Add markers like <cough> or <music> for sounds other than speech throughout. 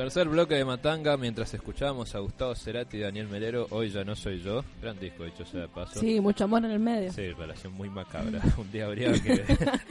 Tercer bloque de Matanga, mientras escuchábamos a Gustavo Cerati y Daniel Melero, Hoy ya no soy yo. Gran disco, dicho sea de paso. Sí, mucho amor en el medio. Sí, relación muy macabra. <laughs> un día habría que...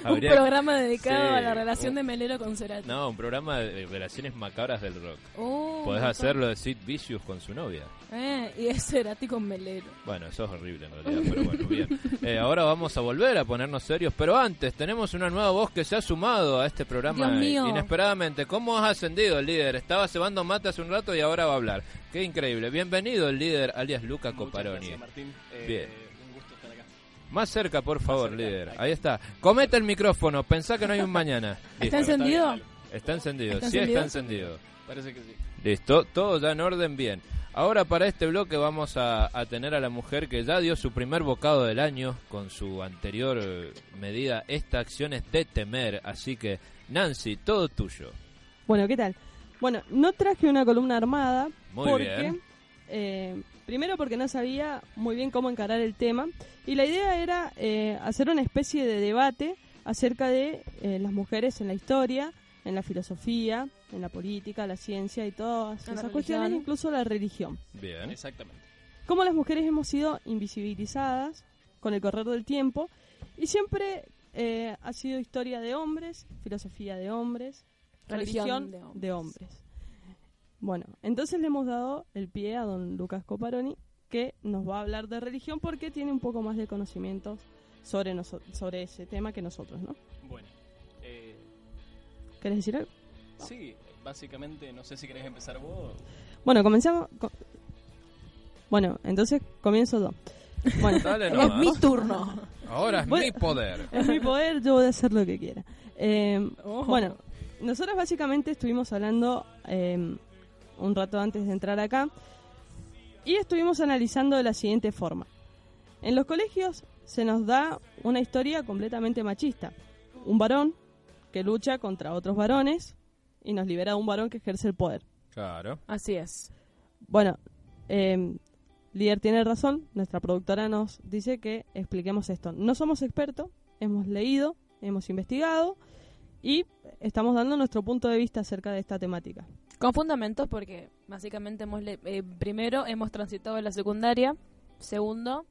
un <laughs> programa dedicado a la relación de Melero con Cerati. No, un programa de relaciones macabras del rock. Oh, Podés hacerlo de Sid Vicious con su novia. Eh, y es Cerati con Melero. Bueno, eso es horrible en realidad, <laughs> pero bueno, bien. Eh, ahora vamos a volver a ponernos serios, pero antes tenemos una nueva voz que se ha sumado a este programa Dios mío. inesperadamente. ¿Cómo has ascendido el líder? Estaba cebando mate hace un rato y ahora va a hablar. Qué increíble. Bienvenido el líder, alias Luca Coparoni. Gracias, Martín. Eh, Bien. Un gusto estar acá. Más cerca, por favor, cerca, líder. ahí. Ahí está. Comete el micrófono, pensá que no hay un mañana. <laughs> ¿Está encendido? Está encendido, ¿Está sí encendido? está encendido. Parece que sí. Listo, todo ya en orden, bien. Ahora para este bloque vamos a, a tener a la mujer que ya dio su primer bocado del año con su anterior eh, medida. Esta acción es de temer, así que Nancy, todo tuyo. Bueno, ¿qué tal? Bueno, no traje una columna armada Muy porque, bien. eh, primero porque no sabía muy bien cómo encarar el tema y la idea era eh, hacer una especie de debate acerca de eh, las mujeres en la historia, en la filosofía, en la política, la ciencia y todas la esas cuestiones, incluso la religión. Bien. Exactamente. Cómo las mujeres hemos sido invisibilizadas con el correr del tiempo y siempre eh, ha sido historia de hombres, filosofía de hombres, Religión religión, de hombres. de hombres. Bueno, entonces le hemos dado el pie a don Lucas Coparoni que nos va a hablar de religión porque tiene un poco más de conocimientos sobre, sobre ese tema que nosotros, ¿no? Bueno. eh, ¿Querés decir algo? sí, básicamente, no sé si querés empezar vos. Bueno, comenzamos. co- bueno, entonces comienzo yo. Bueno, <laughs> Dale Es mi turno. Ahora es Bueno. mi poder. es mi poder, yo voy a hacer lo que quiera. Eh. Bueno, nosotros básicamente estuvimos hablando eh, un rato antes de entrar acá y estuvimos analizando de la siguiente forma. En los colegios se nos da una historia completamente machista. Un varón que lucha contra otros varones y nos libera de un varón que ejerce el poder. Claro. Así es. Bueno, eh, Líder tiene razón, nuestra productora nos dice que expliquemos esto. No somos expertos, hemos leído, hemos investigado y estamos dando nuestro punto de vista acerca de esta temática. Con fundamentos porque básicamente hemos le- eh, primero hemos transitado la secundaria, segundo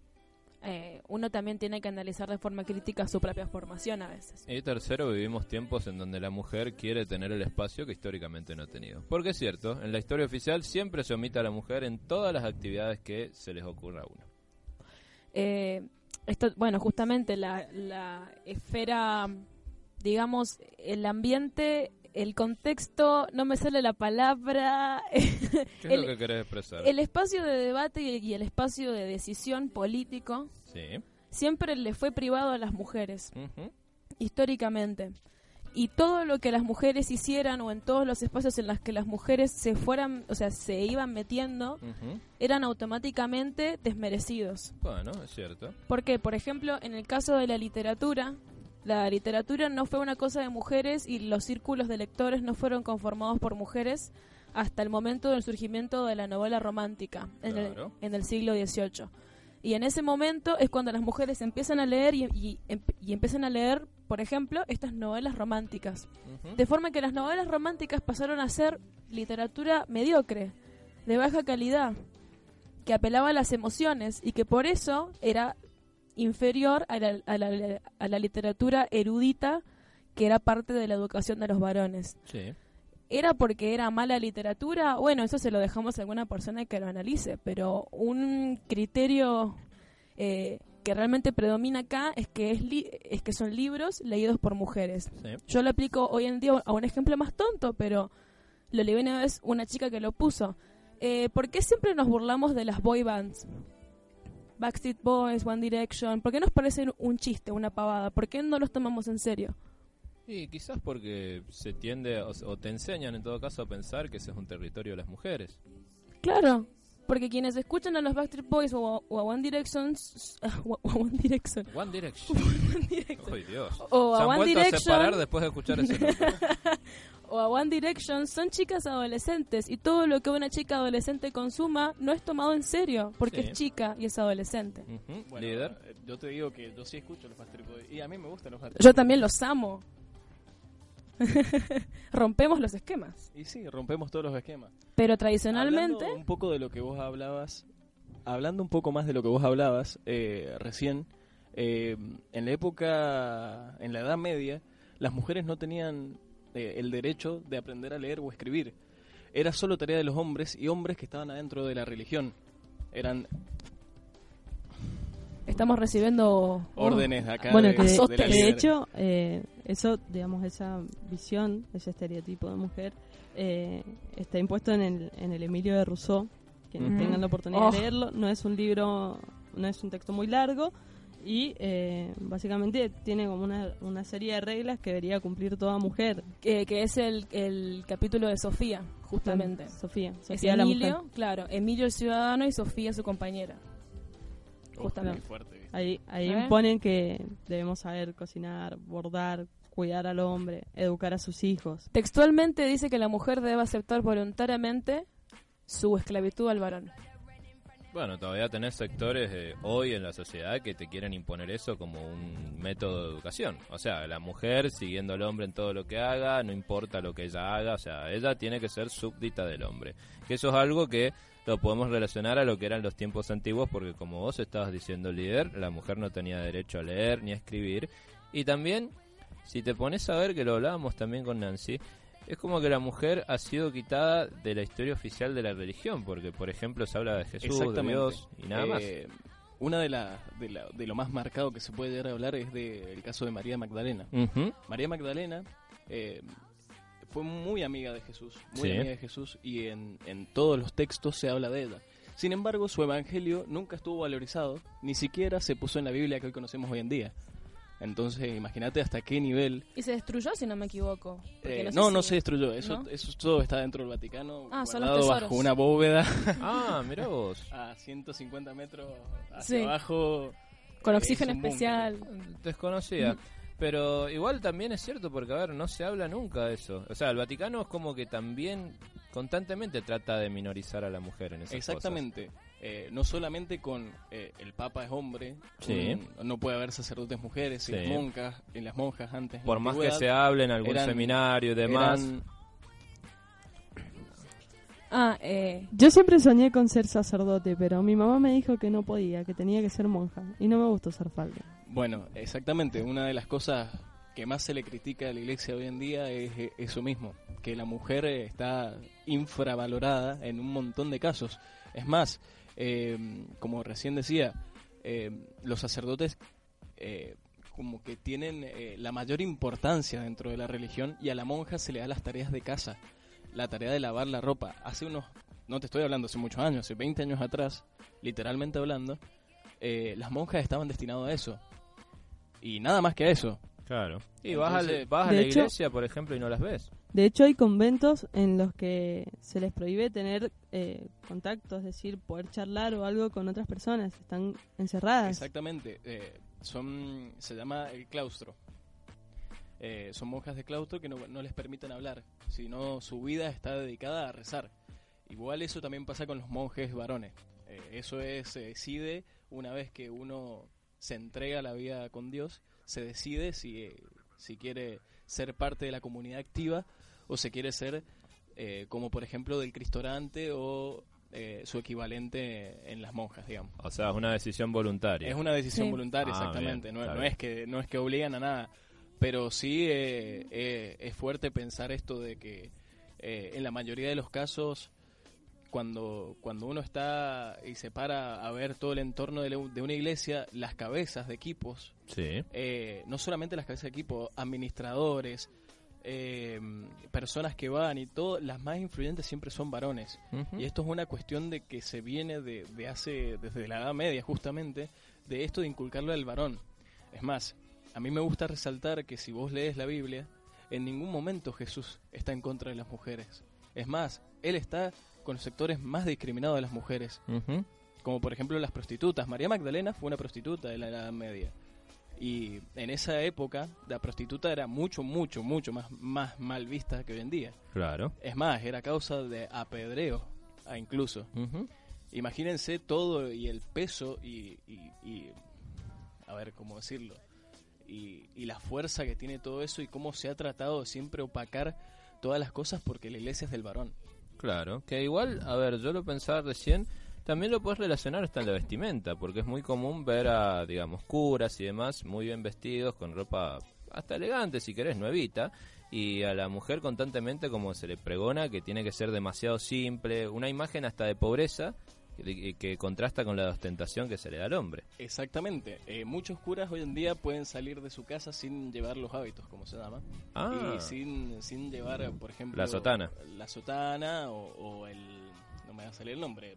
eh, uno también tiene que analizar de forma crítica su propia formación a veces. Y tercero, vivimos tiempos en donde la mujer quiere tener el espacio que históricamente no ha tenido. Porque es cierto, en la historia oficial siempre se omite a la mujer en todas las actividades que se les ocurra a uno. Eh, esto, bueno, justamente la, la esfera, digamos, el ambiente, el contexto, no me sale la palabra, ¿Qué es El- lo que querés expresar? el espacio de debate y el, y el espacio de decisión político Sí. siempre le fue privado a las mujeres, históricamente. Y todo lo que las mujeres hicieran o en todos los espacios en los que las mujeres se fueran, o sea, se iban metiendo, eran automáticamente desmerecidos. Bueno, es cierto. Porque, por ejemplo, en el caso de la literatura, la literatura no fue una cosa de mujeres y los círculos de lectores no fueron conformados por mujeres hasta el momento del surgimiento de la novela romántica en, Claro. el, en el siglo XVIII. Y en ese momento es cuando las mujeres empiezan a leer y, y, em- y empiezan a leer, por ejemplo, estas novelas románticas. De forma que las novelas románticas pasaron a ser literatura mediocre, de baja calidad, que apelaba a las emociones y que por eso era inferior a la, a la- a la literatura erudita que era parte de la educación de los varones. Sí. ¿Era porque era mala literatura? Bueno, eso se lo dejamos a alguna persona que lo analice, pero un criterio eh, que realmente predomina acá es que, es, li- es que son libros leídos por mujeres. Sí. Yo lo aplico hoy en día a un ejemplo más tonto, pero lo leí una vez una chica que lo puso. Eh, ¿Por qué siempre nos burlamos de las boy bands? Backstreet Boys, One Direction. ¿Por qué nos parece un chiste, una pavada? ¿Por qué no los tomamos en serio? Y quizás porque se tiende, o, o te enseñan en todo caso a pensar que ese es un territorio de las mujeres. Claro, porque quienes escuchan a los Backstreet Boys o, o a One Direction, <laughs> o a One Direction, One Direction. <laughs> One Direction, Ay, Dios. o Se a han One vuelto a separar Direction, después de escuchar ese. <laughs> o a One Direction son chicas adolescentes y todo lo que una chica adolescente consuma no es tomado en serio porque Sí. es chica y es adolescente. Bueno, Líder. eh, yo te digo que yo sí escucho los Backstreet Boys y a mí me gustan los Backstreet Yo también los amo. <laughs> Rompemos los esquemas. Y sí, rompemos todos los esquemas. Pero tradicionalmente, Hablando un poco de lo que vos hablabas, hablando un poco más de lo que vos hablabas eh, recién, eh, en la época, en la Edad Media, las mujeres no tenían eh, el derecho de aprender a leer o escribir. Era solo tarea de los hombres y hombres que estaban adentro de la religión. Eran estamos recibiendo órdenes de acá. Bueno, de, que de, azotes. de la que de líder. hecho, eh, eso, digamos, esa visión, ese estereotipo de mujer, eh, está impuesto en el, en el Emilio de Rousseau. Quienes tengan la oportunidad Oh. de leerlo, no es un libro, no es un texto muy largo y eh, básicamente tiene como una, una serie de reglas que debería cumplir toda mujer. que, que es el, el capítulo de Sofía, justamente. Sofía, Es Sofía la mujer. Emilio, claro, Emilio el ciudadano y Sofía su compañera. Justamente. fuerte. Ahí, ahí imponen que debemos saber cocinar, bordar, cuidar al hombre, educar a sus hijos. Textualmente dice que la mujer debe aceptar voluntariamente su esclavitud al varón. Bueno, todavía tenés sectores eh, hoy en la sociedad que te quieren imponer eso como un método de educación. O sea, la mujer siguiendo al hombre en todo lo que haga, no importa lo que ella haga, o sea, ella tiene que ser súbdita del hombre. Que eso es algo que lo podemos relacionar a lo que eran los tiempos antiguos, porque como vos estabas diciendo, líder, la mujer no tenía derecho a leer ni a escribir. Y también, si te pones a ver, que lo hablábamos también con Nancy, es como que la mujer ha sido quitada de la historia oficial de la religión, porque por ejemplo se habla de Jesús, de. Dios y nada más. Eh, Una de, la, de, la- de lo más marcado que se puede llegar a hablar es del caso de María Magdalena. María Magdalena eh, fue muy amiga de Jesús, muy Sí. amiga de Jesús y en, en todos los textos se habla de ella. Sin embargo, su evangelio nunca estuvo valorizado, ni siquiera se puso en la Biblia que hoy conocemos hoy en día. Entonces, imagínate hasta qué nivel. Y se destruyó, si no me equivoco. Eh, sé no, no, si- se destruyó. Eso, ¿No? eso todo está dentro del Vaticano, Ah, bajo una bóveda Ah, mira vos. <laughs> a 150 metros hacia Sí. abajo. Con Eh, oxígeno es especial. Desconocida. Pero igual también es cierto porque, a ver, no se habla nunca de eso. O sea, el Vaticano es como que también constantemente trata de minorizar a la mujer en esas Exactamente. Eh, no solamente con eh, el Papa es hombre, Sí. un- no puede haber sacerdotes mujeres y Sí. las monjas, y las monjas antes. Por más que se hable en algún eran- seminario y demás. eran- Ah, eh, Yo siempre soñé con ser sacerdote, pero mi mamá me dijo que no podía, que tenía que ser monja. Y no me gustó ser falda. Bueno, exactamente. Una de las cosas que más se le critica a la iglesia hoy en día es eh, eso mismo, que la mujer está infravalorada en un montón de casos. Es más, eh, como recién decía, eh, los sacerdotes eh, como que tienen eh, la mayor importancia dentro de la religión y a la monja se le da las tareas de casa, la tarea de lavar la ropa. Hace unos, no te estoy hablando hace muchos años, hace 20 años atrás, literalmente hablando, eh, las monjas estaban destinadas a eso. Y nada más que a eso. Claro. Y vas, al- Entonces, vas a la hecho- iglesia, por ejemplo, y no las ves. De hecho, hay conventos en los que se les prohíbe tener eh, contacto, es decir, poder charlar o algo con otras personas. Están encerradas. Exactamente. eh, son Se llama el claustro. Eh, son monjas de claustro que no, no les permiten hablar, sino su vida está dedicada a rezar. Igual eso también pasa con los monjes varones. Eh, eso es, se decide una vez que uno se entrega la vida con Dios, se decide si, si quiere ser parte de la comunidad activa o se quiere ser eh, como por ejemplo del Cristorante o eh, su equivalente en las monjas, digamos. O sea, es una decisión voluntaria. Es una decisión Sí. voluntaria, Ah, exactamente. bien, no, no es que no es que obligan a nada, pero sí eh, eh, es fuerte pensar esto de que eh, en la mayoría de los casos cuando cuando uno está y se para a ver todo el entorno de, la- de una iglesia, las cabezas de equipos, Sí. eh, no solamente las cabezas de equipo, administradores, eh, personas que van y todo, las más influyentes siempre son varones. Y esto es una cuestión de que se viene de, de hace, desde la Edad Media justamente, de esto de inculcarlo al varón. Es más, a mí me gusta resaltar que si vos lees la Biblia, en ningún momento Jesús está en contra de las mujeres. Es más, Él está con los sectores más discriminados de las mujeres, como por ejemplo las prostitutas. María Magdalena fue una prostituta de la Edad Media. Y en esa época la prostituta era mucho, mucho, mucho más, más mal vista que hoy en día. Claro. Es más, era causa de apedreo, ah, incluso. Ujú. Imagínense todo y el peso y, y- y- a ver cómo decirlo, y, y la fuerza que tiene todo eso y cómo se ha tratado de siempre opacar todas las cosas porque la iglesia es del varón. Claro, que igual, a ver, yo lo pensaba recién, también lo puedes relacionar hasta en la vestimenta, porque es muy común ver a, digamos, curas y demás muy bien vestidos, con ropa hasta elegante, si querés, nuevita, y a la mujer constantemente como se le pregona que tiene que ser demasiado simple, una imagen hasta de pobreza que, que contrasta con la ostentación que se le da al hombre. Exactamente. Eh, muchos curas hoy en día pueden salir de su casa sin llevar los hábitos, como se llama. Ah, Y sin, sin llevar, por ejemplo... La sotana. La sotana o, o el... No me va a salir el nombre.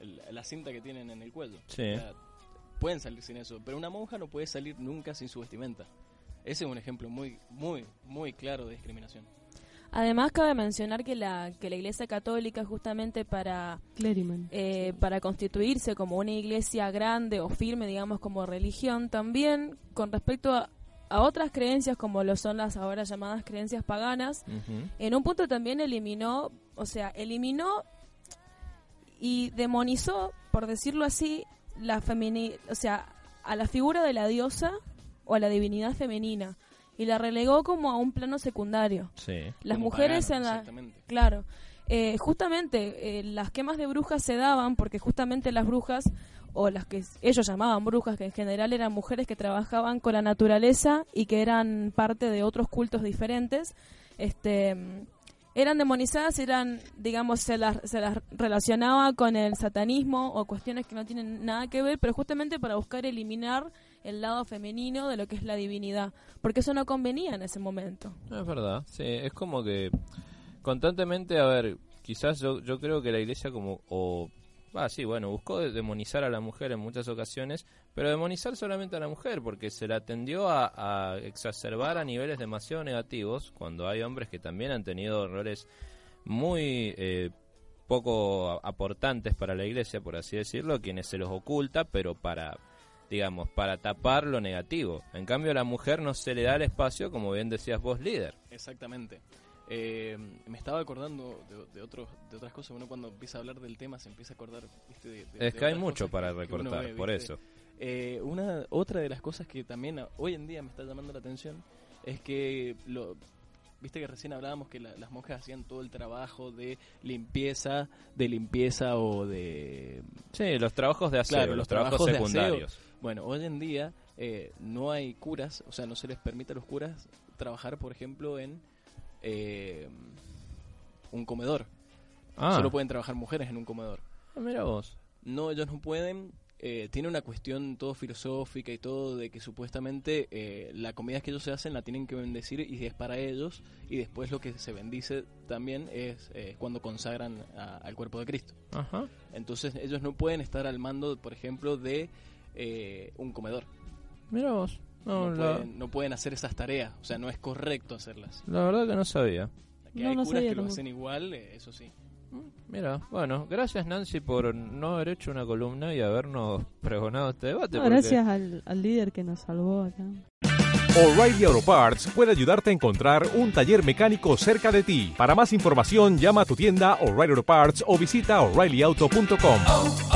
La cinta que tienen en el cuello. Sí. O sea, pueden salir sin eso. Pero una monja no puede salir nunca sin su vestimenta. Ese es un ejemplo muy, muy, muy claro de discriminación. Además, cabe mencionar que la, que la Iglesia Católica, justamente para, eh, para constituirse como una iglesia grande o firme, digamos, como religión, también con respecto a, a otras creencias, como lo son las ahora llamadas creencias paganas, en un punto también eliminó, o sea, eliminó y demonizó, por decirlo así, la femini, o sea, a la figura de la diosa o a la divinidad femenina y la relegó como a un plano secundario. sí. Las Como mujeres pagano, en la Exactamente. Claro. Eh, justamente eh, las quemas de brujas se daban porque justamente las brujas o las que ellos llamaban brujas, que en general eran mujeres que trabajaban con la naturaleza y que eran parte de otros cultos diferentes, este, eran demonizadas, eran, digamos, se las, se las relacionaba con el satanismo o cuestiones que no tienen nada que ver, pero justamente para buscar eliminar el lado femenino de lo que es la divinidad, porque eso no convenía en ese momento. Es verdad, sí, es como que constantemente, a ver, quizás yo, yo creo que la iglesia como, o, ah, sí, bueno, buscó de- demonizar a la mujer en muchas ocasiones, pero demonizar solamente a la mujer, porque se la tendió a, exacerbar a niveles demasiado negativos, cuando hay hombres que también han tenido roles muy eh, poco aportantes para la iglesia, por así decirlo, quienes se los oculta, pero para digamos, para tapar lo negativo. En cambio, a la mujer no se le da el espacio, como bien decías vos, líder. Exactamente. Eh, me estaba acordando de, de otros, de otras cosas. Uno cuando empieza a hablar del tema se empieza a acordar. ¿viste? de- de- Es que hay mucho para que- que uno recortar, ve, por eso. Eh, una otra de las cosas que también hoy en día me está llamando la atención es que lo viste que recién hablábamos que la- las monjas hacían todo el trabajo de limpieza, de limpieza o de Sí, los trabajos de aseo, Claro, los, los trabajos, trabajos de aseo. secundarios. bueno, hoy en día eh, no hay curas, o sea, no se les permite a los curas trabajar, por ejemplo, en eh, un comedor. Ah, Solo pueden trabajar mujeres en un comedor. mira vos. No, ellos no pueden. Eh, tiene una cuestión todo filosófica y todo de que supuestamente eh, la comida que ellos se hacen la tienen que bendecir y es para ellos y después lo que se bendice también es eh, cuando consagran a- al cuerpo de Cristo. Ajá. Entonces ellos no pueden estar al mando, por ejemplo, de un comedor. Mira vos. No, No, la, pueden, no pueden hacer esas tareas, o sea, no es correcto hacerlas. la verdad que no sabía. Que No, hay no curas sabía que lo tampoco. hacen igual, eh, eso sí. Mira, bueno, gracias Nancy por no haber hecho una columna y habernos pregonado este debate. No, porque- gracias al, al líder que nos salvó acá. O'Reilly Auto Parts puede ayudarte a encontrar un taller mecánico cerca de ti. Para más información, llama a tu tienda O'Reilly Auto Parts o visita oreillyauto.com. oh, oh,